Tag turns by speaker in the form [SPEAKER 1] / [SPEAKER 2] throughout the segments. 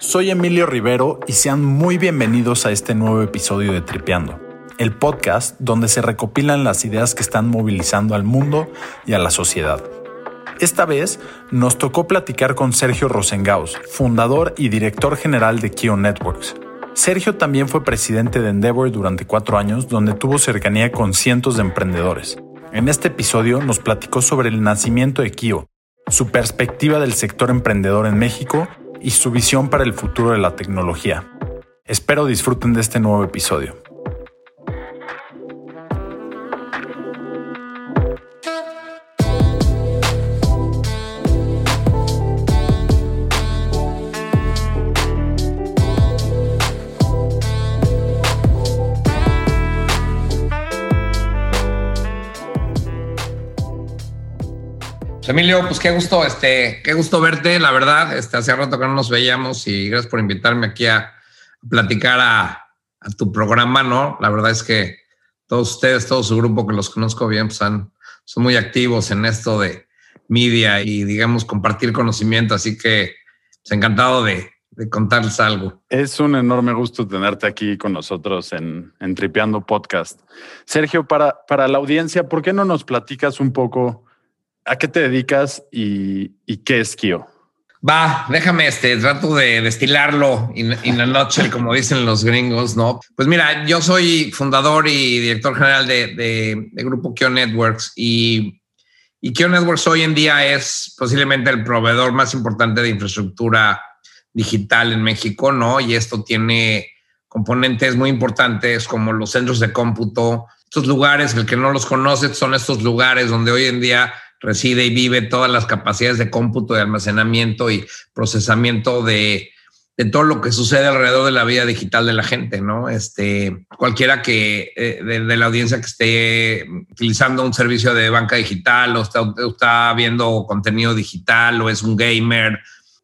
[SPEAKER 1] Soy Emilio Rivero y sean muy bienvenidos a este nuevo episodio de Tripeando, el podcast donde se recopilan las ideas que están movilizando al mundo y a la sociedad. Esta vez nos tocó platicar con Sergio Rosengaus, fundador y director general de Kio Networks. Sergio también fue presidente de Endeavor durante cuatro años, donde tuvo cercanía con cientos de emprendedores. En este episodio nos platicó sobre el nacimiento de Kio, su perspectiva del sector emprendedor en México y su visión para el futuro de la tecnología. Espero disfruten de este nuevo episodio.
[SPEAKER 2] Pues, Emilio, pues qué gusto, este, qué gusto verte, la verdad. Este, hace rato que no nos veíamos y gracias por invitarme aquí a, platicar a, tu programa, ¿no? La verdad es que todos ustedes, todo su grupo que los conozco bien, pues son muy activos en esto de media y, digamos, compartir conocimiento. Así que, pues, encantado de, contarles algo.
[SPEAKER 1] Es un enorme gusto tenerte aquí con nosotros en, en Tripeando Podcast. Sergio, para, para la audiencia, ¿por qué no nos platicas un poco? ¿A qué te dedicas y, qué es Kio?
[SPEAKER 2] Va, déjame este, trato de destilarlo en la noche, como dicen los gringos, ¿no? Pues mira, yo soy fundador y director general de, Grupo Kio Networks y, y Kio Networks hoy en día es posiblemente el proveedor más importante de infraestructura digital en México, ¿no? Y esto tiene componentes muy importantes como los centros de cómputo, estos lugares, el que no los conoce, son estos lugares donde hoy en día reside y vive todas las capacidades de cómputo, de almacenamiento y procesamiento de, todo lo que sucede alrededor de la vida digital de la gente, ¿no? Este, cualquiera que eh, de, la audiencia que esté utilizando un servicio de banca digital o está, viendo contenido digital o es un gamer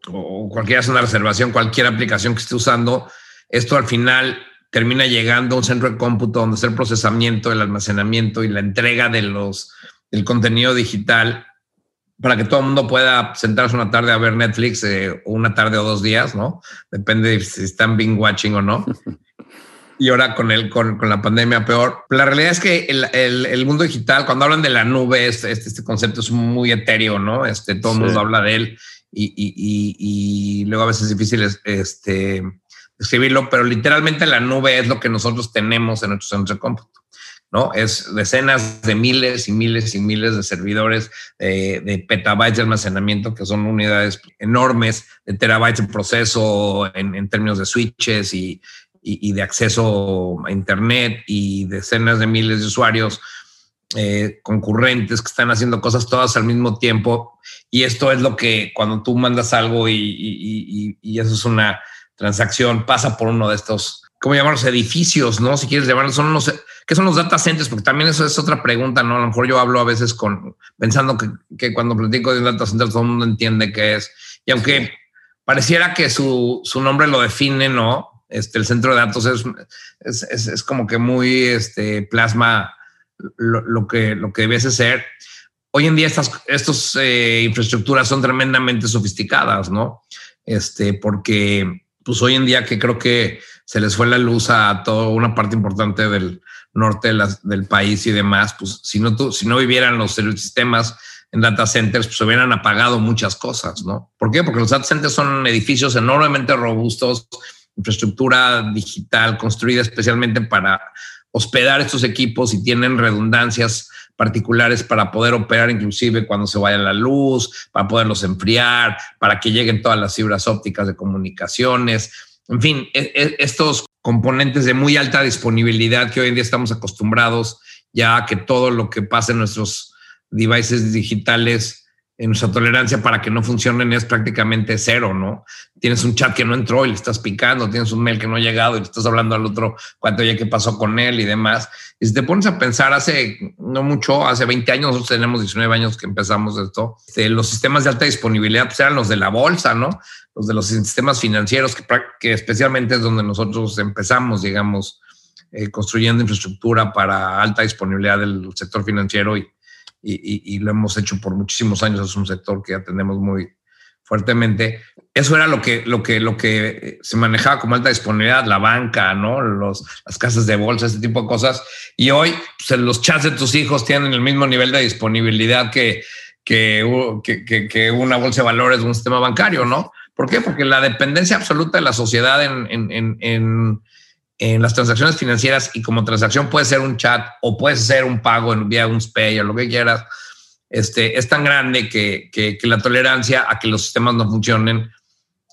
[SPEAKER 2] o cualquiera hace una reservación, cualquier aplicación que esté usando, esto al final termina llegando a un centro de cómputo donde está el procesamiento, el almacenamiento y la entrega de los el contenido digital para que todo el mundo pueda sentarse una tarde a ver Netflix eh, una tarde o dos días, ¿no? Depende si están being watching o no. y ahora con, el, con, con, la pandemia peor. La realidad es que el, el, el, mundo digital, cuando hablan de la nube, este, este, concepto es muy etéreo, ¿no? Este, todo el mundo habla de él y, y, y, y, luego a veces es difícil este, escribirlo, pero literalmente la nube es lo que nosotros tenemos en nuestro centro de cómputo. ¿No? Es decenas de miles y miles y miles de servidores de petabytes de almacenamiento, que son unidades enormes, de terabytes de proceso en, términos de switches y, de acceso a Internet y decenas de miles de usuarios eh, concurrentes que están haciendo cosas todas al mismo tiempo. Y esto es lo que cuando tú mandas algo y, y eso es una transacción, pasa por uno de estos ¿cómo llamarlos? Edificios, ¿no? Si quieres llamarlos, son unos, ¿qué son los data centers? Porque también eso es otra pregunta, ¿no? A lo mejor yo hablo a veces con, pensando que, que cuando platico de un data center todo el mundo entiende qué es. Y aunque pareciera que su, su nombre lo define, ¿no? Este, el centro de datos es, es, es, como que muy este, plasma lo, lo, que, lo que debiese ser. Hoy en día estas estos, eh, infraestructuras son tremendamente sofisticadas, ¿no? Este, porque pues hoy en día que creo que se les fue la luz a toda una parte importante del norte del país y demás, pues si no, si no vivieran los sistemas en data centers, pues hubieran apagado muchas cosas, ¿no? ¿Por qué? Porque los data centers son edificios enormemente robustos, infraestructura digital construida especialmente para hospedar estos equipos y tienen redundancias particulares para poder operar inclusive cuando se vaya la luz, para poderlos enfriar, para que lleguen todas las fibras ópticas de comunicaciones, en fin, e, e, estos componentes de muy alta disponibilidad que hoy en día estamos acostumbrados ya a que todo lo que pasa en nuestros devices digitales nuestra tolerancia para que no funcionen es prácticamente cero, ¿no? Tienes un chat que no entró y le estás picando, tienes un mail que no ha llegado y le estás hablando al otro cuánto ya qué pasó con él y demás. Y si te pones a pensar, hace no mucho, hace 20 años, nosotros tenemos 19 años que empezamos esto, este, los sistemas de alta disponibilidad pues eran los de la bolsa, ¿no? Los de los sistemas financieros, que, que especialmente es donde nosotros empezamos, digamos, eh, construyendo infraestructura para alta disponibilidad del sector financiero y y, lo hemos hecho por muchísimos años. Es un sector que atendemos muy fuertemente. eso era lo que, lo que, lo que se manejaba como alta disponibilidad, la banca, ¿no? Los, las casas de bolsa, este tipo de cosas. Y hoy pues, los chats de tus hijos tienen el mismo nivel de disponibilidad que, que, que, que una bolsa de valores un sistema bancario, ¿no? ¿Por qué? Porque la dependencia absoluta de la sociedad en, en, en, en, las transacciones financieras y como transacción puede ser un chat o puede ser un pago en vía un SPAY o lo que quieras, este, es tan grande que, que, que la tolerancia a que los sistemas no funcionen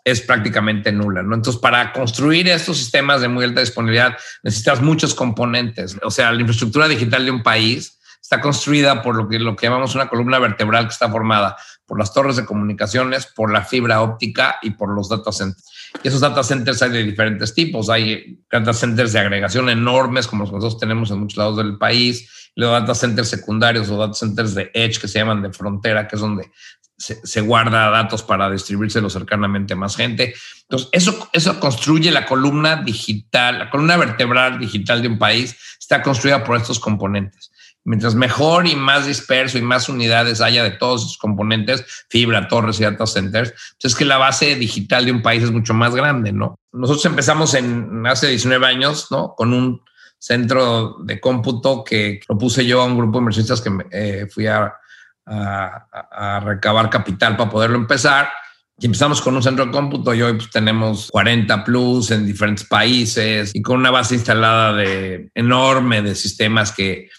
[SPEAKER 2] es prácticamente nula. ¿no? Entonces, para construir estos sistemas de muy alta disponibilidad, necesitas muchos componentes. O sea, la infraestructura digital de un país está construida por lo que, lo que llamamos una columna vertebral que está formada por las torres de comunicaciones, por la fibra óptica y por los data centers. Esos data centers hay de diferentes tipos. Hay data centers de agregación enormes, como los que nosotros tenemos en muchos lados del país, los data centers secundarios o data centers de edge, que se llaman de frontera, que es donde se, guarda datos para distribuírselo cercanamente a más gente. Entonces, eso, eso construye la columna digital, la columna vertebral digital de un país está construida por estos componentes. Mientras mejor y más disperso y más unidades haya de todos esos componentes, fibra, torres y data centers, pues es que la base digital de un país es mucho más grande, ¿no? Nosotros empezamos en hace 19 años, ¿no? Con un centro de cómputo que propuse yo a un grupo de inversionistas que eh, fui a a, recabar capital para poderlo empezar. Y empezamos con un centro de cómputo y hoy pues, tenemos 40 plus en diferentes países y con una base instalada de enorme de sistemas que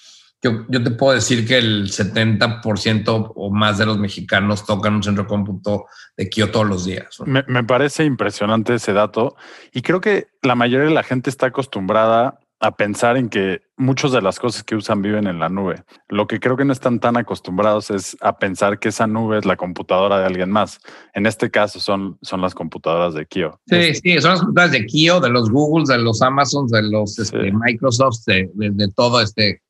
[SPEAKER 2] yo, yo te puedo decir que el 70% o más de los mexicanos tocan un centro de cómputo de Kio todos los días.
[SPEAKER 1] Me, me parece impresionante ese dato y creo que la mayoría de la gente está acostumbrada a pensar en que muchas de las cosas que usan viven en la nube. Lo que creo que no están tan acostumbrados es a pensar que esa nube es la computadora de alguien más. En este caso son, son las computadoras de Kio.
[SPEAKER 2] Sí, sí, son las computadoras de Kio, de los Googles, de los Amazons, de los este, Microsofts, de, de, todo este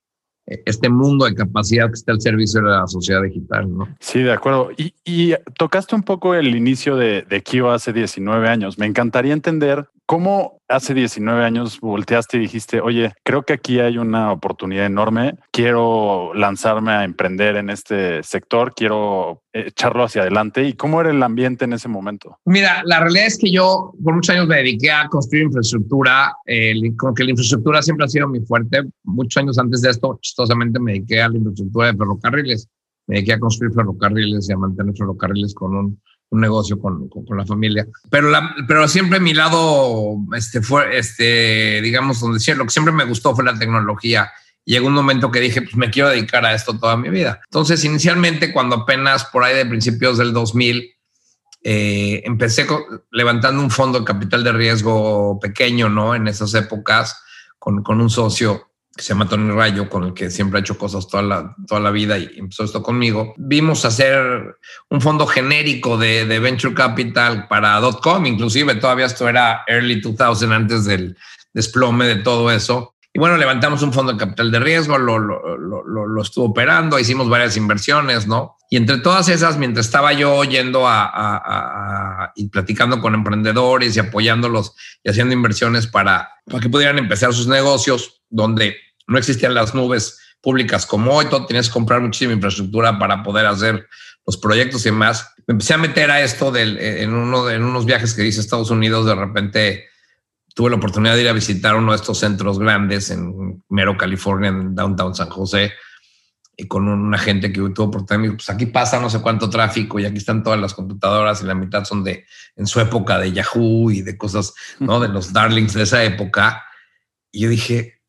[SPEAKER 2] este mundo de capacidad que está al servicio de la sociedad digital, ¿no?
[SPEAKER 1] Sí, de acuerdo. Y, y tocaste un poco el inicio de, de hace 19 años. Me encantaría entender ¿Cómo hace 19 años volteaste y dijiste, oye, creo que aquí hay una oportunidad enorme, quiero lanzarme a emprender en este sector, quiero echarlo hacia adelante? ¿Y cómo era el ambiente en ese momento?
[SPEAKER 2] Mira, la realidad es que yo por muchos años me dediqué a construir infraestructura, eh, como que la infraestructura siempre ha sido mi fuerte. Muchos años antes de esto, chistosamente me dediqué a la infraestructura de ferrocarriles. Me dediqué a construir ferrocarriles y a mantener ferrocarriles con un un negocio con, con, la familia. Pero, la, pero siempre mi lado, este, fue, este, digamos, donde lo que siempre me gustó fue la tecnología. llegó un momento que dije, pues me quiero dedicar a esto toda mi vida. Entonces, inicialmente, cuando apenas por ahí de principios del 2000, eh, empecé levantando un fondo de capital de riesgo pequeño, ¿no? En esas épocas, con, con un socio que se llama Tony Rayo, con el que siempre ha hecho cosas toda la, toda la vida y empezó esto conmigo, vimos hacer un fondo genérico de, de Venture Capital para .com, inclusive todavía esto era early 2000, antes del desplome de todo eso. Y bueno, levantamos un fondo de capital de riesgo, lo, lo, lo, lo estuvo operando, hicimos varias inversiones, ¿no? Y entre todas esas, mientras estaba yo yendo a, a, a, y platicando con emprendedores y apoyándolos y haciendo inversiones para, para que pudieran empezar sus negocios, donde no existían las nubes públicas como hoy, tú tenías que comprar muchísima infraestructura para poder hacer los proyectos y demás. Me empecé a meter a esto del, en, uno, en unos viajes que hice a Estados Unidos, de repente tuve la oportunidad de ir a visitar uno de estos centros grandes en Mero, California, en downtown San José, y con una gente que tuvo oportunidad, pues aquí pasa no sé cuánto tráfico y aquí están todas las computadoras y la mitad son de, en su época, de Yahoo y de cosas, ¿no? De los darlings de esa época. Y yo dije,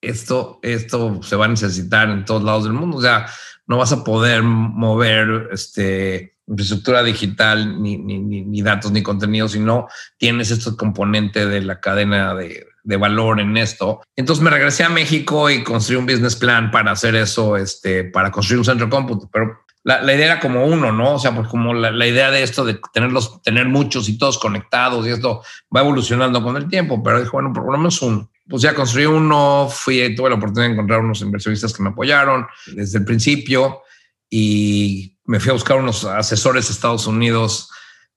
[SPEAKER 2] esto, esto se va a necesitar en todos lados del mundo. O sea, no vas a poder mover este, infraestructura digital, ni, ni, ni datos, ni contenidos, si no tienes este componente de la cadena de, de, valor en esto. Entonces me regresé a México y construí un business plan para hacer eso, este, para construir un centro de cómputo. Pero la, idea era como uno, ¿no? O sea, pues como la, la, idea de esto de tenerlos, tener muchos y todos conectados y esto va evolucionando con el tiempo, pero dijo, bueno, por lo menos uno pues ya construí uno, fui, tuve la oportunidad de encontrar unos inversionistas que me apoyaron desde el principio y me fui a buscar unos asesores de Estados Unidos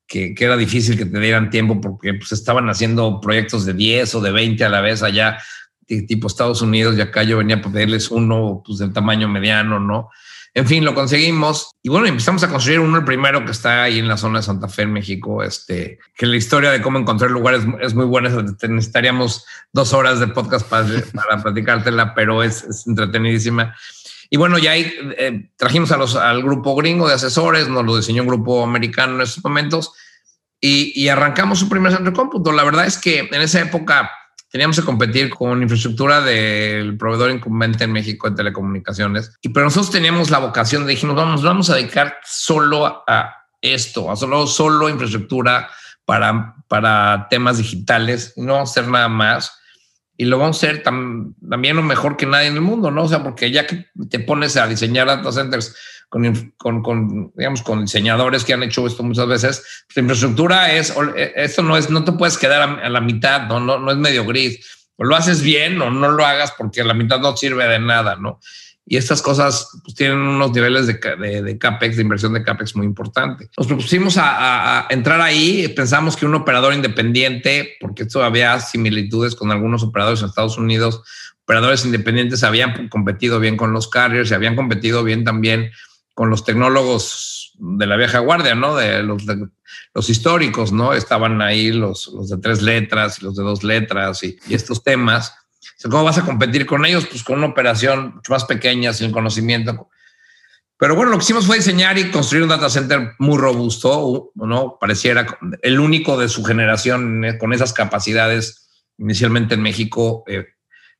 [SPEAKER 2] que, que, era difícil que te dieran tiempo porque pues, estaban haciendo proyectos de 10 o de 20 a la vez allá, tipo Estados Unidos, y acá yo venía a pedirles uno pues, del tamaño mediano, ¿no? En fin, lo conseguimos y bueno, empezamos a construir uno, el primero que está ahí en la zona de Santa Fe, en México. Este, que la historia de cómo encontrar lugares es muy buena. Necesitaríamos dos horas de podcast para, platicártela, pero es, entretenidísima. Y bueno, ya ahí eh, trajimos al grupo gringo de asesores, nos lo diseñó un grupo americano en esos momentos y, y arrancamos su primer centro de cómputo. La verdad es que en esa época teníamos que competir con infraestructura del proveedor incumbente en México de telecomunicaciones. Y pero nosotros teníamos la vocación de dijimos, vamos, vamos a dedicar solo a esto, a solo, solo infraestructura para, para temas digitales, no hacer nada más. Y lo vamos a hacer también lo mejor que nadie en el mundo, ¿no? O sea, porque ya que te pones a diseñar data centers con, con, digamos, con diseñadores que han hecho esto muchas veces. La infraestructura es, eh, esto no es, no te puedes quedar a, la mitad, no, no, no es medio gris. O lo haces bien o no lo hagas porque la mitad no sirve de nada, ¿no? Y estas cosas pues, tienen unos niveles de, de, CAPEX, de inversión de CAPEX muy importante. Nos propusimos a, entrar ahí, pensamos que un operador independiente, porque esto había similitudes con algunos operadores en Estados Unidos, operadores independientes habían competido bien con los carriers y habían competido bien también con los tecnólogos de la vieja guardia, ¿no? De los, los históricos, ¿no? Estaban ahí los, los, de tres letras y los de dos letras y, estos temas. ¿Cómo vas a competir con ellos? Pues con una operación mucho más pequeña, sin conocimiento. Pero bueno, lo que hicimos fue diseñar y construir un data center muy robusto, ¿no? Pareciera el único de su generación con esas capacidades inicialmente en México. Eh,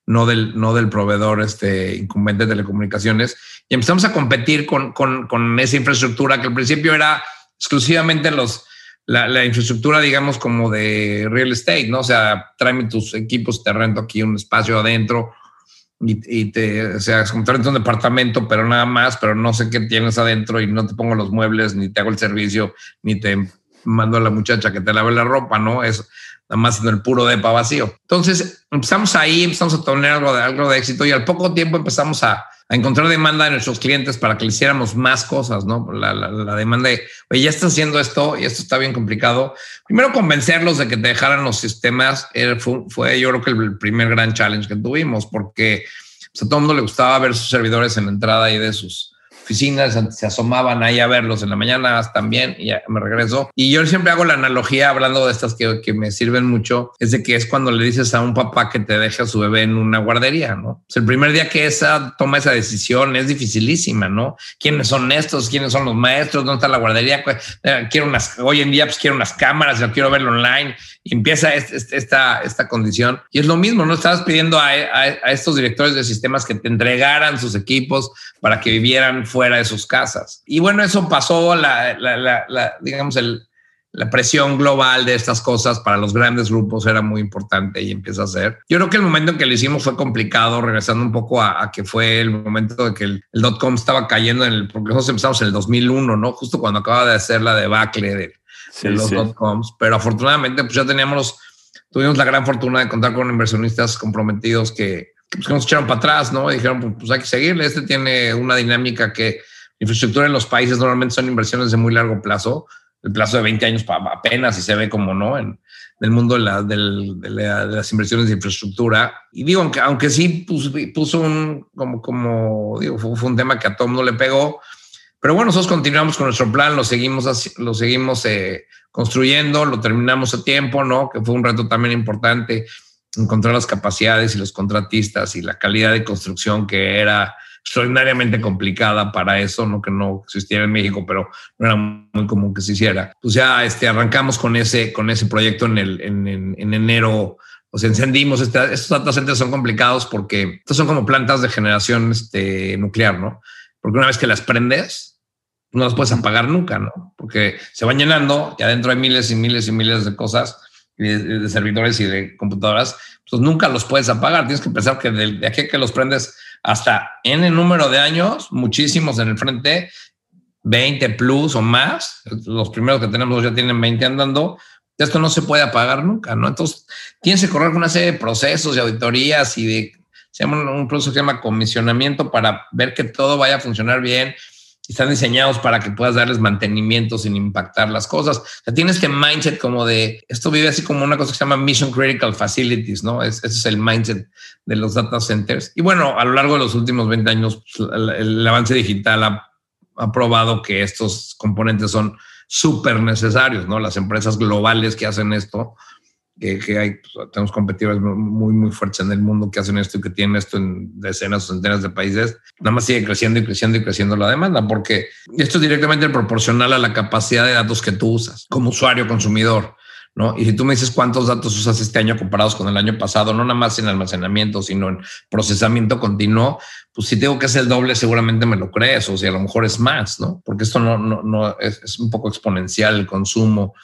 [SPEAKER 2] no del, no del proveedor este, incumbente de telecomunicaciones. Y empezamos a competir con, con, con esa infraestructura que al principio era exclusivamente los, la, la, infraestructura, digamos, como de real estate, ¿no? O sea, tráeme tus equipos, te rento aquí un espacio adentro y, y te, o sea, es como te rento un departamento, pero nada más, pero no sé qué tienes adentro y no te pongo los muebles, ni te hago el servicio, ni te mando a la muchacha que te lave la ropa, ¿no? Es nada más en el puro depa vacío. Entonces empezamos ahí, empezamos a tener algo de, algo de éxito y al poco tiempo empezamos a, encontrar demanda de nuestros clientes para que le hiciéramos más cosas, ¿no? La, la, demanda de, oye, ya estás haciendo esto y esto está bien complicado. Primero convencerlos de que te dejaran los sistemas fue, yo creo que el primer gran challenge que tuvimos porque pues, a todo el mundo le gustaba ver sus servidores en entrada y de sus oficinas, se asomaban ahí a verlos en la mañana también y ya me regreso. Y yo siempre hago la analogía hablando de estas que, que, me sirven mucho, es de que es cuando le dices a un papá que te deje a su bebé en una guardería, ¿no? el primer día que esa toma esa decisión es dificilísima, ¿no? ¿Quiénes son estos? ¿Quiénes son los maestros? ¿Dónde está la guardería? Eh, quiero unas, hoy en día pues quiero unas cámaras, yo quiero verlo online empieza esta, esta condición. Y es lo mismo, ¿no? Estabas pidiendo a, a, estos directores de sistemas que te entregaran sus equipos para que vivieran fuera de sus casas. Y bueno, eso pasó, la, digamos, la presión global de estas cosas para los grandes grupos era muy importante y empieza a ser. Yo creo que el momento en que lo hicimos fue complicado, regresando un poco a, a que fue el momento de que el, el dot-com estaba cayendo, en el, porque nosotros empezamos en el 2001, ¿no? Justo cuando acaba de hacer la debacle de, sí, de los sí. dot-coms, pero afortunadamente pues ya teníamos, tuvimos la gran fortuna de contar con inversionistas comprometidos que, pues, que nos echaron para atrás, ¿no? Y dijeron, pues, pues hay que seguirle. Este tiene una dinámica que infraestructura en los países normalmente son inversiones de muy largo plazo, el plazo de 20 años apenas y se ve como no en el mundo de, la, de, la, de, las inversiones de infraestructura. Y digo, aunque, aunque sí puso, puso un, como, como digo, fue, un tema que a el mundo le pegó, pero bueno, nosotros continuamos con nuestro plan, lo seguimos, lo seguimos eh, construyendo, lo terminamos a tiempo, ¿no? Que fue un reto también importante encontrar las capacidades y los contratistas y la calidad de construcción que era extraordinariamente complicada para eso, no que no existiera en México, pero no era muy común que se hiciera. Pues ya este, arrancamos con ese, con ese proyecto en, el, en, en, en enero. Nos encendimos. Este, estos data son complicados porque estos son como plantas de generación este, nuclear, ¿no? Porque una vez que las prendes, no las puedes apagar nunca, ¿no? Porque se van llenando y adentro hay miles y miles y miles de cosas de, de servidores y de computadoras, pues nunca los puedes apagar. Tienes que pensar que de, de aquí que los prendes hasta el número de años, muchísimos en el frente, 20 plus o más. Los primeros que tenemos ya tienen 20 andando. Esto no se puede apagar nunca, ¿no? Entonces tienes que correr una serie de procesos y auditorías y de, se llama un proceso que se llama comisionamiento para ver que todo vaya a funcionar bien están diseñados para que puedas darles mantenimiento sin impactar las cosas. O sea, tiene este mindset como de, esto vive así como una cosa que se llama Mission Critical Facilities, ¿no? ese es el mindset de los data centers. Y bueno, a lo largo de los últimos 20 años, pues, el, avance digital ha, ha probado que estos componentes son súper necesarios, ¿no? Las empresas globales que hacen esto que, hay, pues, tenemos competidores muy, muy fuertes en el mundo que hacen esto y que tienen esto en decenas o centenas de países, nada más sigue creciendo y creciendo y creciendo la demanda, porque esto es directamente proporcional a la capacidad de datos que tú usas como usuario, consumidor. ¿No? Y si tú me dices cuántos datos usas este año comparados con el año pasado, no nada más en almacenamiento, sino en procesamiento continuo, pues si tengo que hacer el doble, seguramente me lo crees, o sea, a lo mejor es más, ¿no? Porque esto no, no, no es un poco exponencial el consumo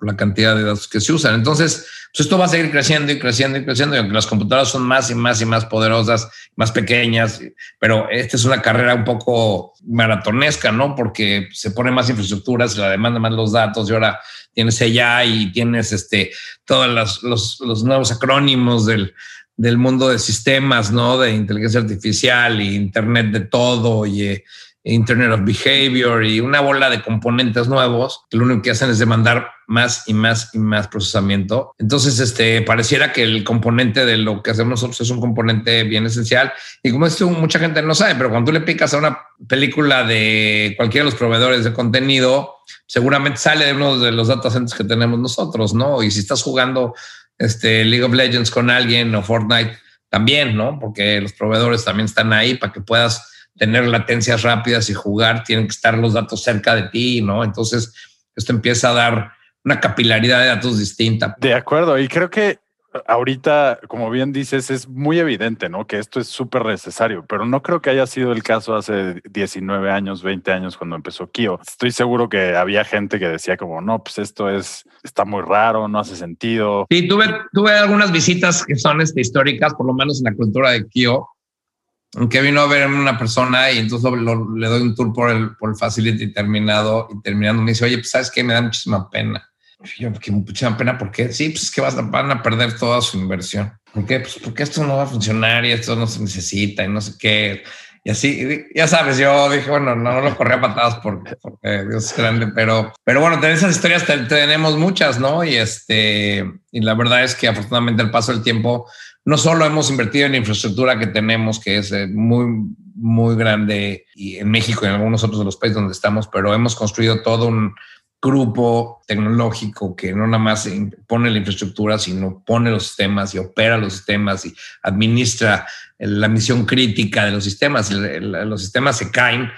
[SPEAKER 2] la cantidad de datos que se usan. Entonces, pues esto va a seguir creciendo y creciendo y creciendo, y aunque las computadoras son más y más y más poderosas, más pequeñas, pero esta es una carrera un poco maratonesca, ¿no? Porque se pone más infraestructura, se la demanda más los datos y ahora tienes ella y tienes este, todos los, los, nuevos acrónimos del, del mundo de sistemas, ¿no? De inteligencia artificial y Internet de todo y eh, Internet of Behavior y una bola de componentes nuevos que lo único que hacen es demandar más y más y más procesamiento. Entonces, este pareciera que el componente de lo que hacemos nosotros es un componente bien esencial. Y como esto mucha gente no sabe, pero cuando tú le picas a una película de cualquiera de los proveedores de contenido, seguramente sale de uno de los data centers que tenemos nosotros, ¿no? Y si estás jugando este League of Legends con alguien o Fortnite, también, ¿no? Porque los proveedores también están ahí para que puedas tener latencias rápidas y jugar, tienen que estar los datos cerca de ti, ¿no? Entonces, esto empieza a dar una capilaridad de datos distinta.
[SPEAKER 1] De acuerdo, y creo que ahorita, como bien dices, es muy evidente, ¿no? Que esto es súper necesario, pero no creo que haya sido el caso hace 19 años, 20 años cuando empezó Kio. Estoy seguro que había gente que decía como, no, pues esto es, está muy raro, no hace sentido.
[SPEAKER 2] Sí, tuve, tuve algunas visitas que son este, históricas, por lo menos en la cultura de Kio, que vino a ver una persona y entonces le doy un tour por el, por el facility terminado y terminando me dice, oye, pues sabes que me da muchísima pena. yo, que muchísima pena, ¿por qué? Sí, pues es que vas a, van a perder toda su inversión. ¿Por qué? Pues porque esto no va a funcionar y esto no se necesita y no sé qué. Y así, ya sabes, yo dije, bueno, no, lo corría a patadas porque, porque, Dios es grande, pero, pero bueno, de esas historias tenemos muchas, ¿no? Y este, y la verdad es que afortunadamente el paso del tiempo, no solo hemos invertido en la infraestructura que tenemos, que es eh, muy, muy grande y en México y en algunos otros de los países donde estamos, pero hemos construido todo un grupo tecnológico que no nada más pone la infraestructura, sino pone los sistemas y opera los sistemas y administra la misión crítica de los sistemas. Los sistemas se caen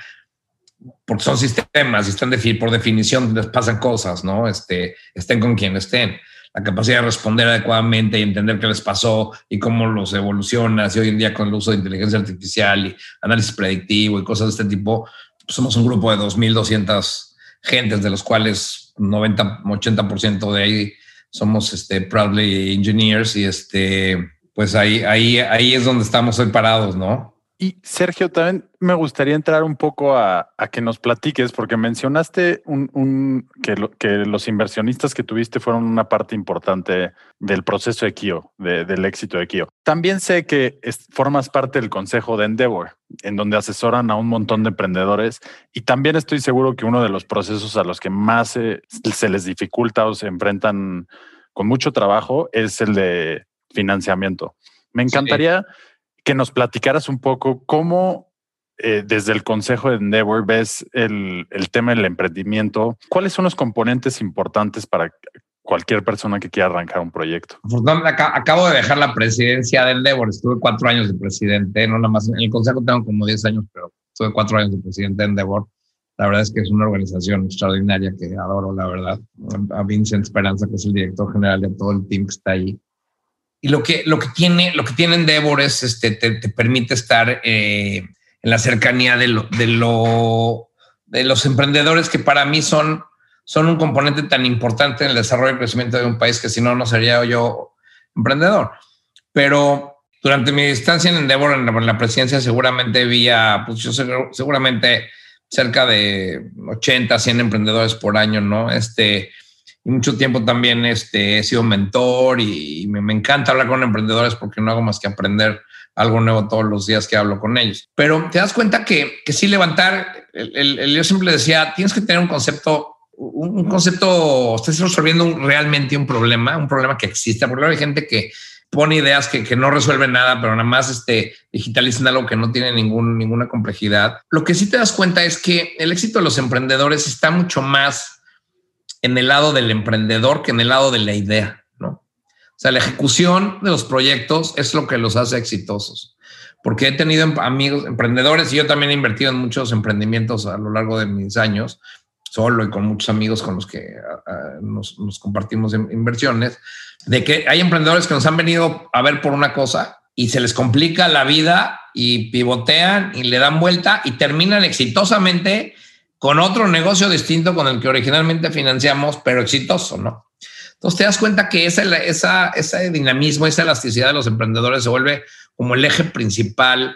[SPEAKER 2] porque son sistemas y están por definición les pasan cosas, ¿no? Este, estén con quien estén la capacidad de responder adecuadamente y entender qué les pasó y cómo los evoluciona. Y hoy en día con el uso de inteligencia artificial y análisis predictivo y cosas de este tipo, pues somos un grupo de 2.200 gentes, de los cuales 90, 80% de ahí somos este, proudly engineers y este, pues ahí, ahí, ahí es donde estamos hoy parados, ¿no?
[SPEAKER 1] Y Sergio, también me gustaría entrar un poco a, que nos platiques, porque mencionaste un, que, que, los inversionistas que tuviste fueron una parte importante del proceso de Kio, del éxito de Kio. También sé que formas parte del consejo de Endeavor, en donde asesoran a un montón de emprendedores. Y también estoy seguro que uno de los procesos a los que más se, les dificulta o se enfrentan con mucho trabajo es el de financiamiento. Me encantaría que nos platicaras un poco cómo eh, desde el Consejo de Endeavor ves el, tema del emprendimiento. ¿Cuáles son los componentes importantes para cualquier persona que quiera arrancar un proyecto?
[SPEAKER 2] Acabo de dejar la presidencia de Endeavor. Estuve cuatro años de presidente, no nada más. En el Consejo tengo como diez años, pero estuve cuatro años de presidente de Endeavor. La verdad es que es una organización extraordinaria que adoro, la verdad. A Vincent Esperanza, que es el director general de todo el team que está ahí y lo que, lo que tiene, lo que tiene Endeavor es este, te, permite estar eh, en la cercanía de lo, de lo, de los emprendedores que para mí son, son un componente tan importante en el desarrollo y crecimiento de un país que si no, no sería yo emprendedor. Pero durante mi distancia en Endeavor, en la, presidencia, seguramente había, pues yo seguramente cerca de 80, 100 emprendedores por año, ¿no? Este, mucho tiempo también este, he sido mentor y, me, encanta hablar con emprendedores porque no hago más que aprender algo nuevo todos los días que hablo con ellos. Pero te das cuenta que, que sí levantar, el, yo siempre decía, tienes que tener un concepto, un, concepto, estás resolviendo realmente un problema, un problema que existe, porque hay gente que pone ideas que, que, no resuelven nada, pero nada más este, digitalizan algo que no tiene ningún, ninguna complejidad. Lo que sí te das cuenta es que el éxito de los emprendedores está mucho más en el lado del emprendedor que en el lado de la idea, ¿no? O sea, la ejecución de los proyectos es lo que los hace exitosos. Porque he tenido em, amigos emprendedores y yo también he invertido en muchos emprendimientos a lo largo de mis años, solo y con muchos amigos con los que nos, nos compartimos inversiones de que hay emprendedores que nos han venido a ver por una cosa y se les complica la vida y pivotean y le dan vuelta y terminan exitosamente con otro negocio distinto con el que originalmente financiamos, pero exitoso, ¿no? Entonces te das cuenta que ese dinamismo, esa elasticidad de los emprendedores se vuelve como el eje principal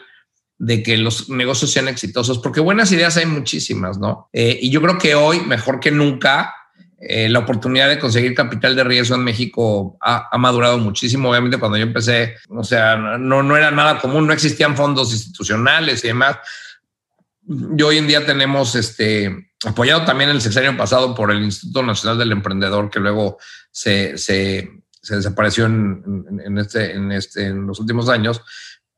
[SPEAKER 2] de que los negocios sean exitosos, porque buenas ideas hay muchísimas, ¿no? Eh, y yo creo que hoy, mejor que nunca, eh, la oportunidad de conseguir capital de riesgo en México ha, madurado muchísimo. Obviamente, cuando yo empecé, o sea, no, no era nada común, no existían fondos institucionales y demás. Y hoy en día tenemos este apoyado también el sexenio pasado por el Instituto Nacional del Emprendedor, que luego se, se, se desapareció en, este, en, este, en los últimos años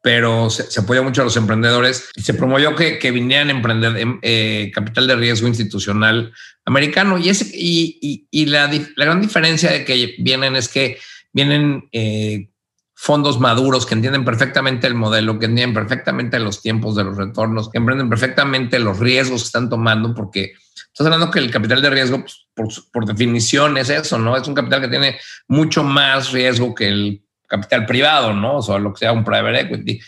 [SPEAKER 2] pero se, apoya mucho a los emprendedores y se promovió que, que vinieran a emprender eh, capital de riesgo institucional americano. Y, ese, y, y, la, la, gran diferencia de que vienen es que vienen eh, fondos maduros que entienden perfectamente el modelo, que entienden perfectamente los tiempos de los retornos, que emprenden perfectamente los riesgos que están tomando, porque estás hablando que el capital de riesgo, pues, por, por definición, es eso, ¿no? Es un capital que tiene mucho más riesgo que el capital privado, ¿no? O sea, lo que sea un private equity.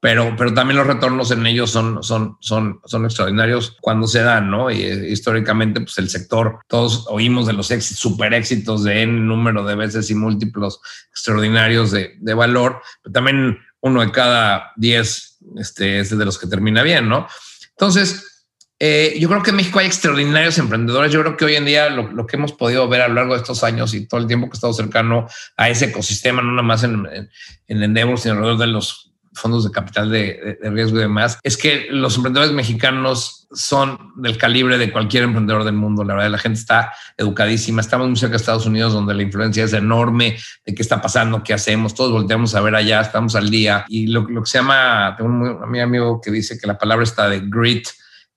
[SPEAKER 2] Pero, pero también los retornos en ellos son, son, son, son extraordinarios cuando se dan, ¿no? Y eh, históricamente, pues el sector, todos oímos de los éxitos, super éxitos de N número de veces y múltiplos extraordinarios de, de valor, pero también uno de cada diez este, es de los que termina bien, ¿no? Entonces, eh, yo creo que en México hay extraordinarios emprendedores. Yo creo que hoy en día lo, que hemos podido ver a lo largo de estos años y todo el tiempo que he estado cercano a ese ecosistema, no nada más en, en, en Endeavor, sino alrededor de los fondos de capital de, riesgo y demás, es que los emprendedores mexicanos son del calibre de cualquier emprendedor del mundo. La verdad, la gente está educadísima. Estamos muy cerca de Estados Unidos, donde la influencia es enorme de qué está pasando, qué hacemos. Todos volteamos a ver allá, estamos al día. Y lo, lo que se llama, tengo un, amigo que dice que la palabra está de grit,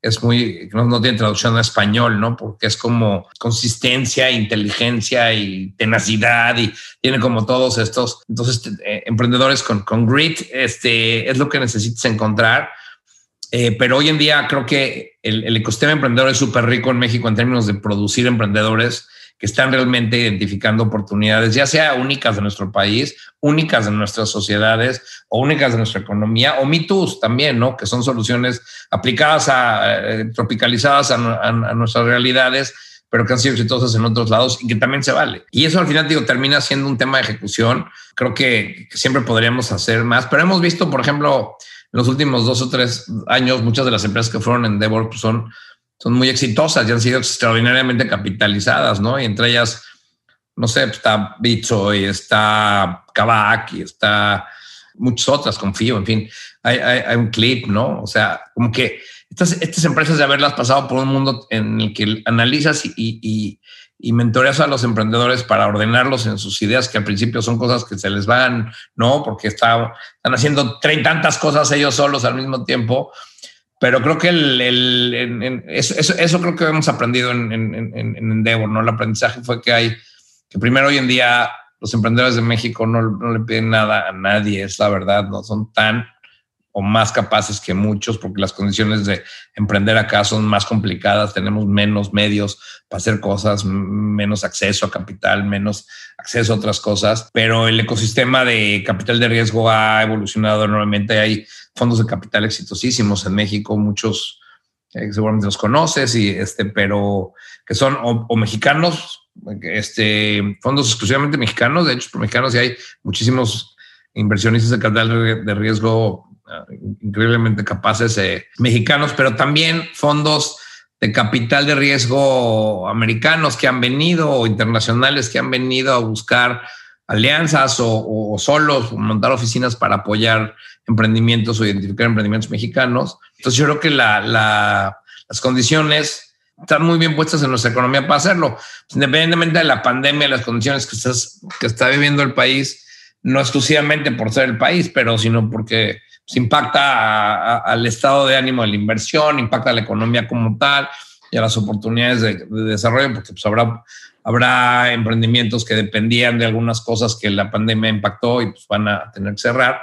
[SPEAKER 2] es muy, no, no, tiene traducción a español, ¿no? Porque es como consistencia, inteligencia y tenacidad y tiene como todos estos. Entonces, eh, emprendedores con, con grit, este, es lo que necesitas encontrar. Eh, pero hoy en día creo que el, el ecosistema emprendedor es súper rico en México en términos de producir emprendedores que están realmente identificando oportunidades, ya sea únicas de nuestro país, únicas de nuestras sociedades o únicas de nuestra economía, o mitos también, ¿no? Que son soluciones aplicadas a, eh, tropicalizadas a, nuestras realidades, pero que han sido exitosas en otros lados y que también se vale. Y eso al final, digo, termina siendo un tema de ejecución. Creo que, que siempre podríamos hacer más, pero hemos visto, por ejemplo, en los últimos dos o tres años, muchas de las empresas que fueron en Endeavor pues son son muy exitosas y han sido extraordinariamente capitalizadas, ¿no? Y entre ellas, no sé, está Bicho y está Kavak y está muchas otras, confío, en fin, hay, un clip, ¿no? O sea, como que estas, estas empresas de haberlas pasado por un mundo en el que analizas y, y, y mentoreas a los emprendedores para ordenarlos en sus ideas, que al principio son cosas que se les van, ¿no? Porque está, están haciendo treinta tantas cosas ellos solos al mismo tiempo pero creo que el, el eso, eso, creo que hemos aprendido en, en, en, Endeavor, ¿no? El aprendizaje fue que hay, que primero hoy en día los emprendedores de México no, no le piden nada a nadie, es la verdad, no son tan o más capaces que muchos porque las condiciones de emprender acá son más complicadas, tenemos menos medios para hacer cosas, menos acceso a capital, menos acceso a otras cosas, pero el ecosistema de capital de riesgo ha evolucionado enormemente, hay fondos de capital exitosísimos en México, muchos eh, seguramente los conoces, y este, pero que son o, mexicanos, este, fondos exclusivamente mexicanos, de hecho, por mexicanos y hay muchísimos inversionistas de capital de riesgo increíblemente capaces eh, mexicanos, pero también fondos de capital de riesgo americanos que han venido o internacionales que han venido a buscar alianzas o, solos, montar oficinas para apoyar emprendimientos o identificar emprendimientos mexicanos. Entonces yo creo que las condiciones están muy bien puestas en nuestra economía para hacerlo. independientemente de la pandemia, las condiciones que, estás, que está viviendo el país, no exclusivamente por ser el país, pero sino porque pues, impacta al estado de ánimo de la inversión, impacta a la economía como tal y a las oportunidades de, desarrollo, porque pues, habrá, habrá emprendimientos que dependían de algunas cosas que la pandemia impactó y pues van a tener que cerrar.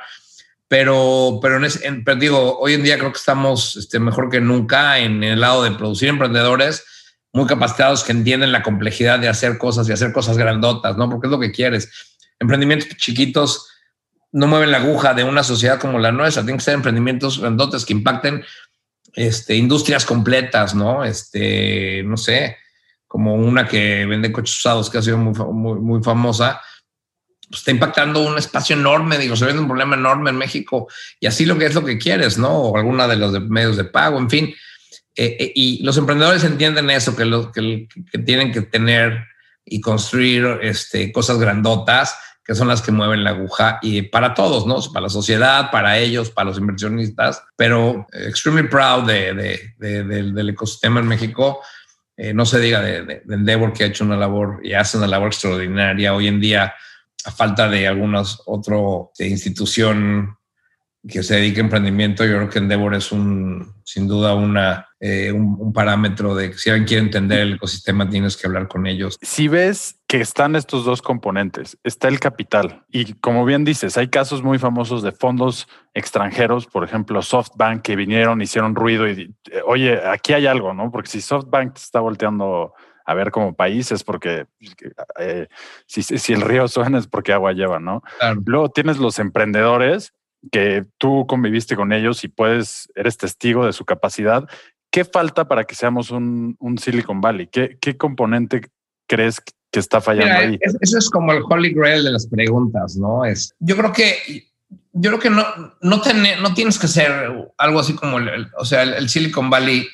[SPEAKER 2] Pero, pero, en digo, hoy en día creo que estamos este, mejor que nunca en el lado de producir emprendedores muy capacitados que entienden la complejidad de hacer cosas y hacer cosas grandotas, ¿no? Porque es lo que quieres. Emprendimientos chiquitos no mueven la aguja de una sociedad como la nuestra. Tienen que ser emprendimientos grandotes que impacten este, industrias completas, ¿no? Este, no sé, como una que vende coches usados, que ha sido muy, muy, famosa, pues está impactando un espacio enorme, digo, se ve un problema enorme en México y así lo que es lo que quieres, ¿no? O alguna de los medios de pago, en fin. Eh, eh, y los emprendedores entienden eso, que, lo, que tienen que tener y construir este, cosas grandotas que son las que mueven la aguja y para todos, ¿no? Para la sociedad, para ellos, para los inversionistas, pero extremely proud de, del, ecosistema en México. Eh, no se diga de, Endeavor que ha hecho una labor y hace una labor extraordinaria. Hoy en día, a falta de algunas otra institución que se dedique a emprendimiento, yo creo que Endeavor es un, sin duda una, eh, un, parámetro de que si alguien quiere entender el ecosistema, tienes que hablar con ellos.
[SPEAKER 1] Si ves que están estos dos componentes, está el capital y como bien dices, hay casos muy famosos de fondos extranjeros, por ejemplo, SoftBank que vinieron, hicieron ruido y, eh, oye, aquí hay algo, ¿no? Porque si SoftBank está volteando a ver como país es porque eh, si, si, el río suena es porque agua lleva, ¿no? Luego tienes los emprendedores que tú conviviste con ellos y puedes, eres testigo de su capacidad. ¿Qué falta para que seamos un, Silicon Valley? ¿Qué, ¿Qué, componente crees que está fallando ahí?
[SPEAKER 2] Eso es como el holy grail de las preguntas, ¿no? Es, yo creo que yo creo que no, no, no tienes que ser algo así como el, o sea, el, Silicon Valley,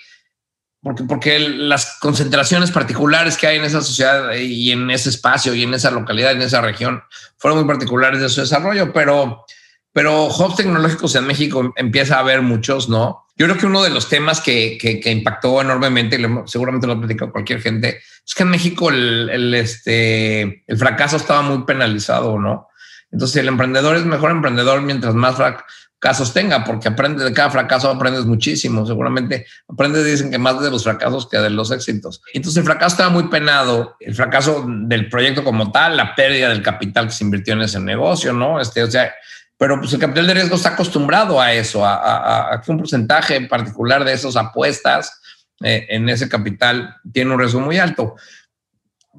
[SPEAKER 2] porque, porque las concentraciones particulares que hay en esa sociedad y en ese espacio y en esa localidad, en esa región, fueron muy particulares de su desarrollo, pero pero hubs tecnológicos en México empieza a haber muchos, ¿no? Yo creo que uno de los temas que, que, impactó enormemente, seguramente lo ha platicado cualquier gente, es que en México el, el, este, el fracaso estaba muy penalizado, ¿no? Entonces el emprendedor es mejor emprendedor mientras más fracasos tenga, porque aprende de cada fracaso, aprendes muchísimo. Seguramente aprendes, dicen que más de los fracasos que de los éxitos. Entonces el fracaso estaba muy penado, el fracaso del proyecto como tal, la pérdida del capital que se invirtió en ese negocio, ¿no? Este, o sea, pero pues el capital de riesgo está acostumbrado a eso, a, que un porcentaje en particular de esas apuestas eh, en ese capital tiene un riesgo muy alto.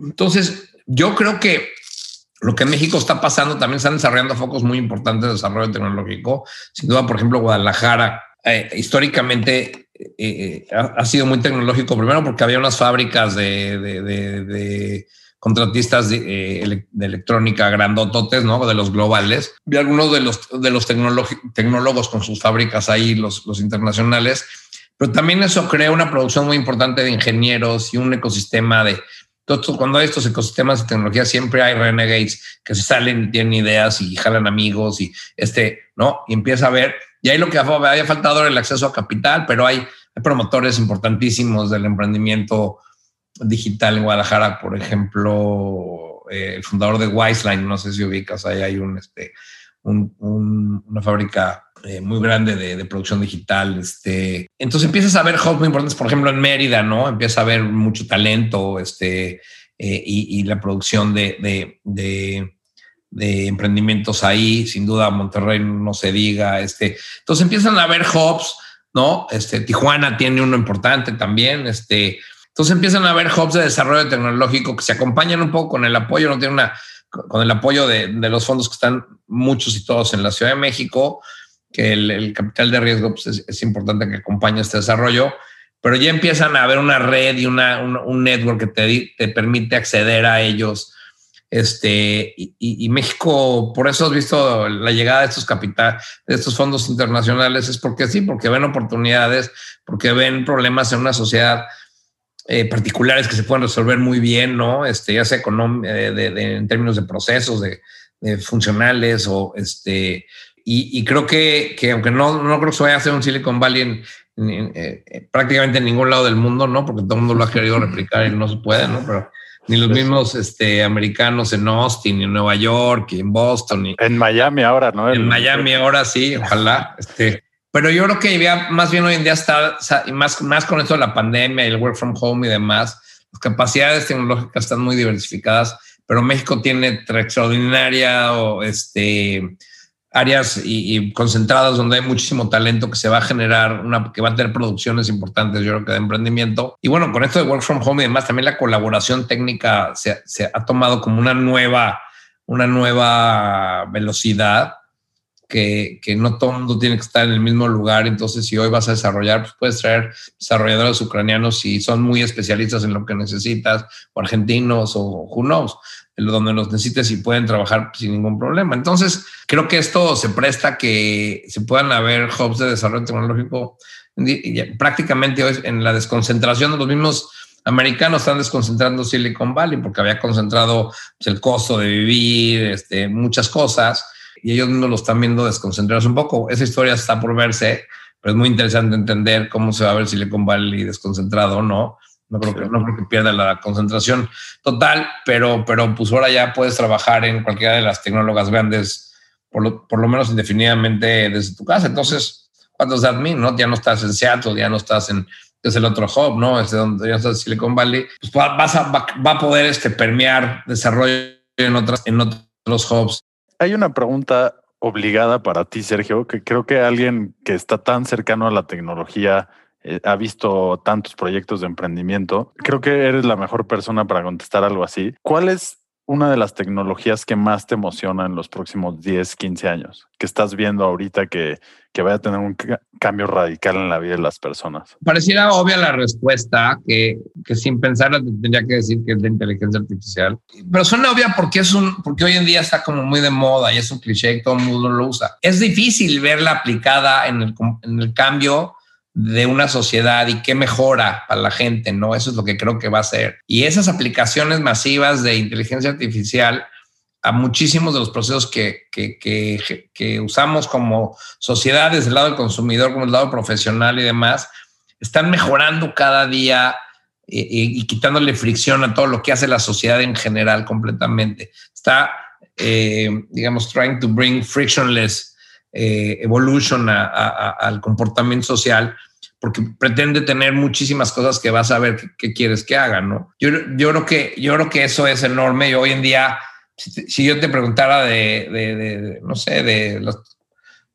[SPEAKER 2] Entonces, yo creo que lo que en México está pasando, también están desarrollando focos muy importantes de desarrollo tecnológico. Sin duda, por ejemplo, Guadalajara, eh, históricamente eh, ha, sido muy tecnológico, primero porque había unas fábricas de contratistas de, electrónica grandototes, ¿no? De los globales. Vi algunos de los, de los tecnólogos con sus fábricas ahí, los internacionales, pero también eso crea una producción muy importante de ingenieros y un ecosistema de... Cuando hay estos ecosistemas de tecnología siempre hay renegades que se salen, tienen ideas y jalan amigos y este, ¿no? Y empieza a ver, y ahí lo que había faltado era el acceso a capital, pero hay, hay promotores importantísimos del emprendimiento digital en Guadalajara, por ejemplo, eh, el fundador de Wiseline, no sé si ubicas, ahí hay un, este, una fábrica eh, muy grande de, producción digital. Este. Entonces empiezas a ver hubs muy importantes, por ejemplo, en Mérida, ¿no? Empieza a ver mucho talento este, eh, y, la producción de, de, emprendimientos ahí, sin duda Monterrey no se diga. Este. Entonces empiezan a ver hubs, ¿no? Este, Tijuana tiene uno importante también, este, entonces empiezan a haber hubs de desarrollo tecnológico que se acompañan un poco con el apoyo, no tiene una, con el apoyo de, los fondos que están muchos y todos en la Ciudad de México, que el, capital de riesgo pues, es, importante que acompañe este desarrollo, pero ya empiezan a haber una red y una, un, network que te, te, permite acceder a ellos. Este, y, México, por eso has visto la llegada de estos capital, de estos fondos internacionales, es porque sí, porque ven oportunidades, porque ven problemas en una sociedad eh, particulares que se pueden resolver muy bien, ¿no? Este, ya sea eh, en términos de procesos, de, funcionales o este. Y, creo que, que, aunque no, no creo que se vaya a hacer un Silicon Valley en, eh, prácticamente en ningún lado del mundo, ¿no? Porque todo el mundo lo ha querido replicar y no se puede, ¿no? Pero ni los mismos este, americanos en Austin, ni en Nueva York, y en Boston. Y,
[SPEAKER 3] en Miami ahora, ¿no?
[SPEAKER 2] En Miami ahora sí, ojalá. Este, pero yo creo que ya más bien hoy en día está, más, más con esto de la pandemia y el work from home y demás, las capacidades tecnológicas están muy diversificadas, pero México tiene extraordinaria o este, áreas y, concentradas donde hay muchísimo talento que se va a generar, una, que va a tener producciones importantes, yo creo que de emprendimiento. Y bueno, con esto de work from home y demás, también la colaboración técnica se, se ha tomado como una nueva, una nueva velocidad que, no todo mundo tiene que estar en el mismo lugar. Entonces, si hoy vas a desarrollar, pues puedes traer desarrolladores ucranianos si son muy especialistas en lo que necesitas, o argentinos, o who knows, donde los necesites y pueden trabajar sin ningún problema. Entonces, creo que esto se presta que se puedan haber hubs de desarrollo tecnológico prácticamente hoy en la desconcentración de los mismos americanos están desconcentrando Silicon Valley porque había concentrado pues, el costo de vivir, este, muchas cosas y ellos no lo están viendo desconcentrados un poco. Esa historia está por verse, pero es muy interesante entender cómo se va a ver Silicon Valley desconcentrado o no. No creo, que, no creo que pierda la concentración total, pero, pero pues ahora ya puedes trabajar en cualquiera de las tecnólogas grandes, por lo, por lo menos indefinidamente desde tu casa. Entonces, ¿cuántos de admin? ¿no? Ya no estás en Seattle, ya no estás en es el otro hub, ¿no? Es de donde ya estás en Silicon Valley. Pues vas a, va, va, a poder este, permear desarrollo en, otras, en otros hubs
[SPEAKER 3] hay una pregunta obligada para ti, Sergio, que creo que alguien que está tan cercano a la tecnología eh, ha visto tantos proyectos de emprendimiento. Creo que eres la mejor persona para contestar algo así. ¿Cuál es una de las tecnologías que más te emociona en los próximos 10, 15 años? Que estás viendo ahorita que, que vaya a tener un cambio radical en la vida de las personas.
[SPEAKER 2] Pareciera obvia la respuesta, que, que sin pensarla tendría que decir que es la inteligencia artificial. Pero suena obvia porque, es un, porque hoy en día está como muy de moda y es un cliché y todo el mundo lo usa. Es difícil verla aplicada en el, en el cambio de una sociedad y qué mejora para la gente, ¿no? Eso es lo que creo que va a ser. Y esas aplicaciones masivas de inteligencia artificial a muchísimos de los procesos que, que, que, usamos como sociedad, desde el lado del consumidor, como el lado profesional y demás, están mejorando cada día y, quitándole fricción a todo lo que hace la sociedad en general completamente. Está, eh, digamos, trying to bring frictionless eh, evolution al comportamiento social, porque pretende tener muchísimas cosas que vas a ver qué quieres que hagan, ¿no? Yo, yo, creo que, yo creo que eso es enorme y hoy en día, si, yo te preguntara de, no sé, de,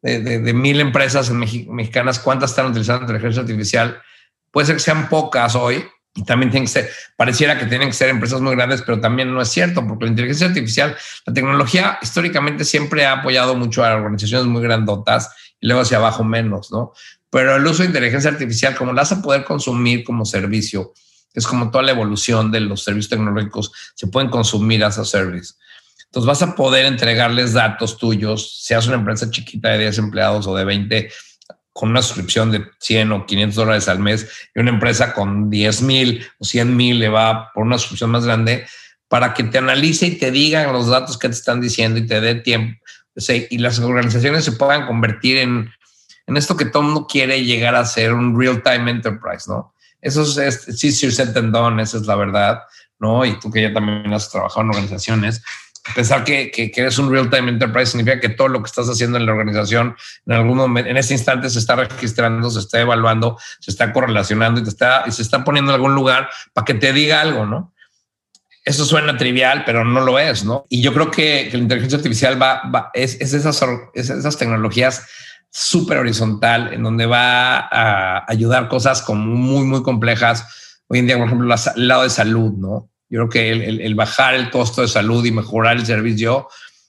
[SPEAKER 2] de, mil empresas mexicanas, ¿cuántas están utilizando inteligencia artificial? Puede ser que sean pocas hoy, y también tienen que ser, pareciera que tienen que ser empresas muy grandes, pero también no es cierto, porque la inteligencia artificial, la tecnología históricamente siempre ha apoyado mucho a organizaciones muy grandotas y luego hacia abajo menos, ¿no? Pero el uso de inteligencia artificial, como la vas a poder consumir como servicio, es como toda la evolución de los servicios tecnológicos, se pueden consumir as a service. Entonces vas a poder entregarles datos tuyos, seas una empresa chiquita de 10 empleados o de 20, con una suscripción de 100 o 500 dólares al mes y una empresa con 10 mil o 100 mil le va por una suscripción más grande para que te analice y te digan los datos que te están diciendo y te dé tiempo. y las organizaciones se puedan convertir en, en esto que todo mundo quiere llegar a ser un real-time enterprise, ¿no? Eso es, sí, sí, done, esa es la verdad, ¿no? Y tú que ya también has trabajado en organizaciones, pensar que, que, eres un real-time enterprise significa que todo lo que estás haciendo en la organización en algún momento, en ese instante se está registrando, se está evaluando, se está correlacionando y, te está, y se está poniendo en algún lugar para que te diga algo, ¿no? Eso suena trivial, pero no lo es, ¿no? Y yo creo que, la inteligencia artificial va, va es, es, esas, es esas tecnologías súper horizontal en donde va a ayudar cosas como muy, muy complejas. Hoy en día, por ejemplo, el lado de salud, ¿no? Yo creo que el, bajar el costo de salud y mejorar el servicio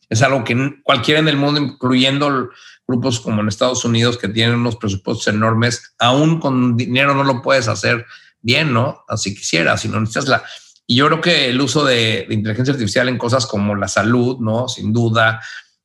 [SPEAKER 2] es algo que cualquiera en el mundo, incluyendo grupos como en Estados Unidos que tienen unos presupuestos enormes, aún con dinero no lo puedes hacer bien, ¿no? Así quisiera, si no necesitas la... Y yo creo que el uso de, inteligencia artificial en cosas como la salud, ¿no? Sin duda,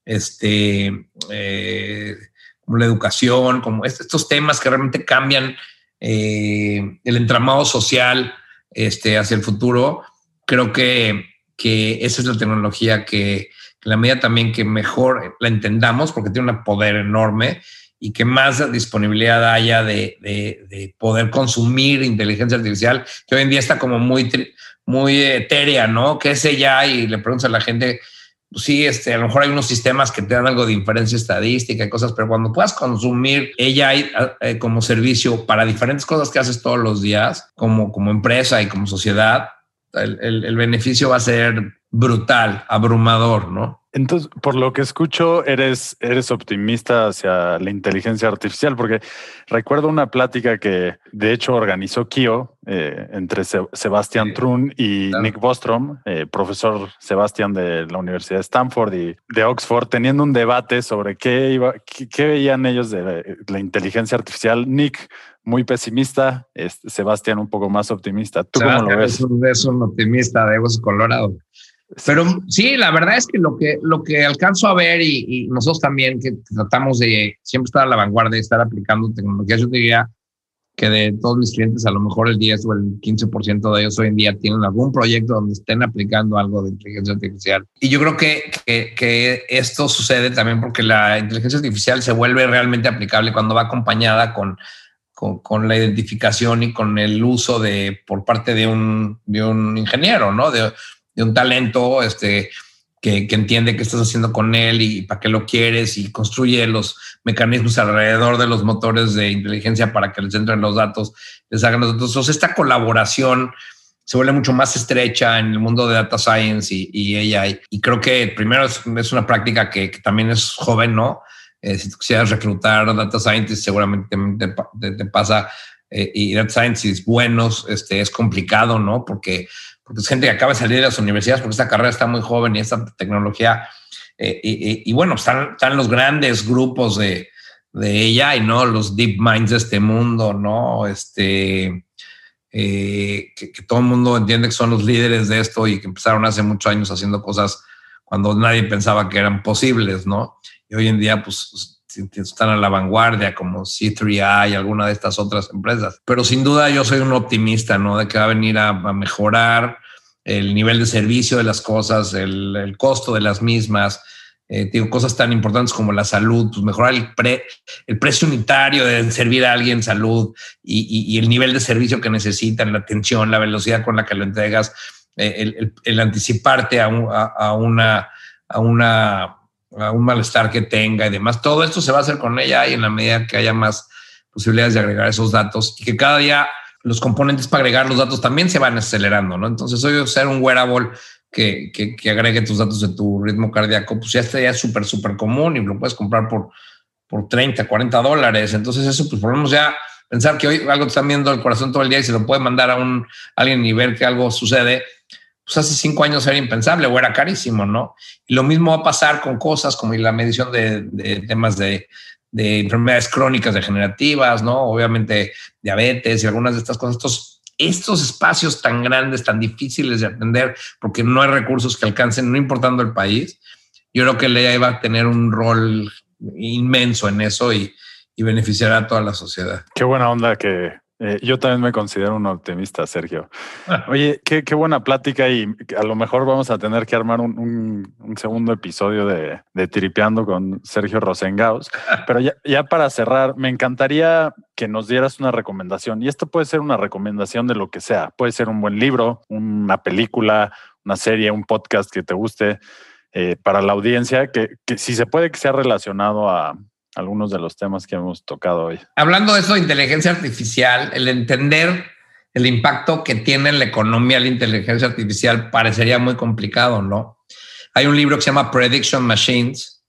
[SPEAKER 2] este, eh, como la educación, como estos temas que realmente cambian eh, el entramado social, este, hacia el futuro, creo que, que esa es la tecnología que, la medida también que mejor la entendamos, porque tiene un poder enorme y que más disponibilidad haya de, de, poder consumir inteligencia artificial, que hoy en día está como muy, muy etérea, ¿no? Que es ella y le preguntas a la gente, pues sí, este, a lo mejor hay unos sistemas que te dan algo de inferencia estadística y cosas, pero cuando puedas consumir ella eh, como servicio para diferentes cosas que haces todos los días, como, como empresa y como sociedad, el, el beneficio va a ser brutal, abrumador, ¿no?
[SPEAKER 1] Entonces, por lo que escucho, eres, eres optimista hacia la inteligencia artificial, porque recuerdo una plática que de hecho organizó Kio eh, entre Sebastián Trun y Nick Bostrom, eh, profesor Sebastián de la Universidad de Stanford y de Oxford, teniendo un debate sobre qué, iba, qué, veían ellos de la, inteligencia artificial. Nick muy pesimista, Sebastián un poco más optimista.
[SPEAKER 2] ¿Tú cómo lo ves? Es un, optimista de Colorado. Pero sí, la verdad es que lo que, lo que alcanzo a ver y, nosotros también que tratamos de siempre estar a la vanguardia y estar aplicando tecnología, yo diría que de todos mis clientes, a lo mejor el 10 o el 15% de ellos hoy en día tienen algún proyecto donde estén aplicando algo de inteligencia artificial. Y yo creo que, que, que esto sucede también porque la inteligencia artificial se vuelve realmente aplicable cuando va acompañada con, con, con, la identificación y con el uso de por parte de un, de un ingeniero, ¿no? De, de un talento este, que, que, entiende qué estás haciendo con él y para qué lo quieres y construye los mecanismos alrededor de los motores de inteligencia para que les entren los datos, les hagan los datos. Entonces, esta colaboración se vuelve mucho más estrecha en el mundo de data science y, y AI. Y creo que primero es, una práctica que, que, también es joven, ¿no? Eh, si tú quisieras reclutar data scientists, seguramente te, te, pasa eh, y data scientists buenos, este, es complicado, ¿no? Porque porque es gente que acaba de salir de las universidades porque esta carrera está muy joven y esta tecnología. Eh, y, bueno, están, están los grandes grupos de, de ella y no los deep minds de este mundo, ¿no? Este, eh, que, todo el mundo entiende que son los líderes de esto y que empezaron hace muchos años haciendo cosas cuando nadie pensaba que eran posibles, ¿no? Y hoy en día, pues están a la vanguardia como C3I y alguna de estas otras empresas. Pero sin duda yo soy un optimista, ¿no? De que va a venir a, mejorar el nivel de servicio de las cosas, el, costo de las mismas. Eh, digo, cosas tan importantes como la salud, pues mejorar el, pre, el precio unitario de servir a alguien salud y, el nivel de servicio que necesitan, la atención, la velocidad con la que lo entregas, eh, el, anticiparte a, a, una, a una a un malestar que tenga y demás. Todo esto se va a hacer con ella y en la medida que haya más posibilidades de agregar esos datos y que cada día los componentes para agregar los datos también se van acelerando, ¿no? Entonces, hoy ser un wearable que, que, agregue tus datos de tu ritmo cardíaco, pues ya estaría súper, súper común y lo puedes comprar por, por 30, 40 dólares. Entonces, eso, pues podemos ya pensar que hoy algo te están viendo el corazón todo el día y se lo puede mandar a un alguien y ver que algo sucede pues hace cinco años era impensable o era carísimo, ¿no? Y lo mismo va a pasar con cosas como la medición de, temas de, enfermedades crónicas degenerativas, ¿no? Obviamente diabetes y algunas de estas cosas. Estos, estos espacios tan grandes, tan difíciles de atender, porque no hay recursos que alcancen, no importando el país, yo creo que le va a tener un rol inmenso en eso y, y beneficiará a toda la sociedad.
[SPEAKER 1] Qué buena onda que eh, yo también me considero un optimista, Sergio. Oye, qué, buena plática y a lo mejor vamos a tener que armar un, segundo episodio de, de, Tiripeando con Sergio Rosengaus. Pero ya, ya, para cerrar, me encantaría que nos dieras una recomendación. Y esto puede ser una recomendación de lo que sea. Puede ser un buen libro, una película, una serie, un podcast que te guste eh, para la audiencia, que, que si se puede que sea relacionado a, algunos de los temas que hemos tocado hoy.
[SPEAKER 2] Hablando de eso de inteligencia artificial, el entender el impacto que tiene en la economía la inteligencia artificial parecería muy complicado, ¿no? Hay un libro que se llama Prediction Machines,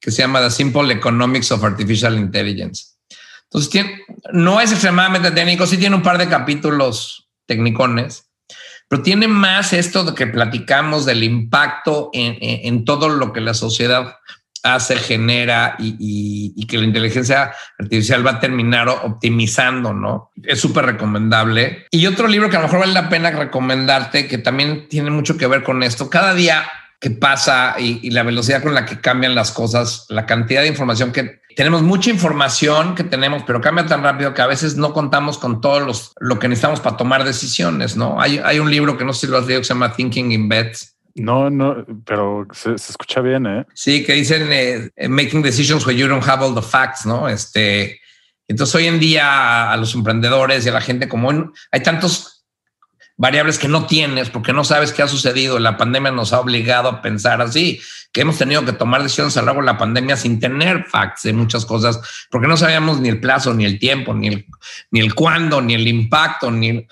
[SPEAKER 2] que se llama The Simple Economics of Artificial Intelligence. Entonces, no es extremadamente técnico, sí tiene un par de capítulos técnicones, pero tiene más esto de que platicamos del impacto en todo lo que la sociedad hace, genera y, que la inteligencia artificial va a terminar optimizando, ¿no? Es súper recomendable. Y otro libro que a lo mejor vale la pena recomendarte, que también tiene mucho que ver con esto, cada día que pasa y, la velocidad con la que cambian las cosas, la cantidad de información que tenemos mucha información que tenemos, pero cambia tan rápido que a veces no contamos con todos los lo que necesitamos para tomar decisiones, ¿no? Hay, hay un libro que no sé si lo has leído que se llama Thinking in Bets.
[SPEAKER 3] No, no, pero se, escucha bien, ¿eh?
[SPEAKER 2] Sí, que dicen eh, making decisions when you don't have all the facts, ¿no? Este, entonces hoy en día a los emprendedores y a la gente como hay tantos variables que no tienes porque no sabes qué ha sucedido. La pandemia nos ha obligado a pensar así, que hemos tenido que tomar decisiones a lo largo de la pandemia sin tener facts de muchas cosas, porque no sabíamos ni el plazo, ni el tiempo, ni el, ni el cuándo, ni el impacto, ni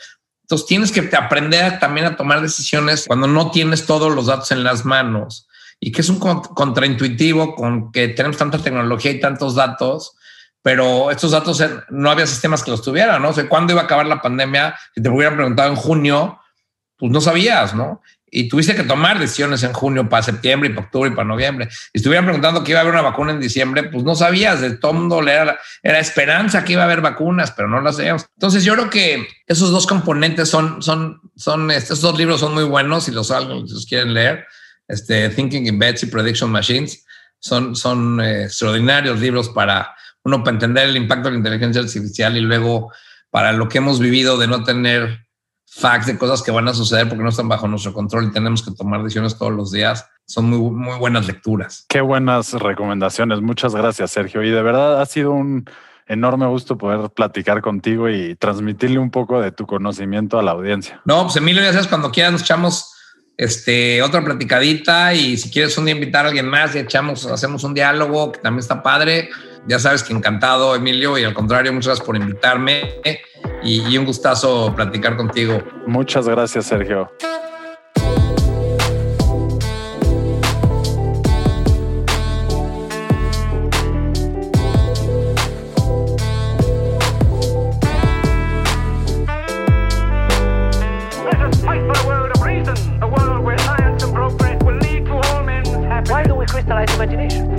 [SPEAKER 2] Entonces tienes que aprender también a tomar decisiones cuando no tienes todos los datos en las manos y que es un contraintuitivo con que tenemos tanta tecnología y tantos datos pero estos datos no había sistemas que los tuvieran, ¿no? O sea, ¿cuándo iba a acabar la pandemia? Si te hubieran preguntado en junio, pues no sabías, ¿no? Y tuviste que tomar decisiones en junio para septiembre y para octubre y para noviembre. Y estuvieran preguntando que iba a haber una vacuna en diciembre, pues no sabías, de todo mundo era, era esperanza que iba a haber vacunas, pero no las sabíamos. Entonces yo creo que esos dos componentes son, son, son, estos dos libros son muy buenos, si los, si los quieren leer, este, Thinking in Bets y Prediction Machines, son, son eh, extraordinarios libros para uno para entender el impacto de la inteligencia artificial y luego para lo que hemos vivido de no tener facts de cosas que van a suceder porque no están bajo nuestro control y tenemos que tomar decisiones todos los días. Son muy, muy buenas lecturas.
[SPEAKER 3] Qué buenas recomendaciones. Muchas gracias, Sergio. Y de verdad ha sido un enorme gusto poder platicar contigo y transmitirle un poco de tu conocimiento a la audiencia.
[SPEAKER 2] No, pues Emilio, ya sabes, cuando quieras nos echamos este, otra platicadita y si quieres un día invitar a alguien más y echamos, hacemos un diálogo que también está padre. Ya sabes que encantado, Emilio, y al contrario, muchas gracias por invitarme y, y un gustazo platicar contigo.
[SPEAKER 3] Muchas gracias, Sergio.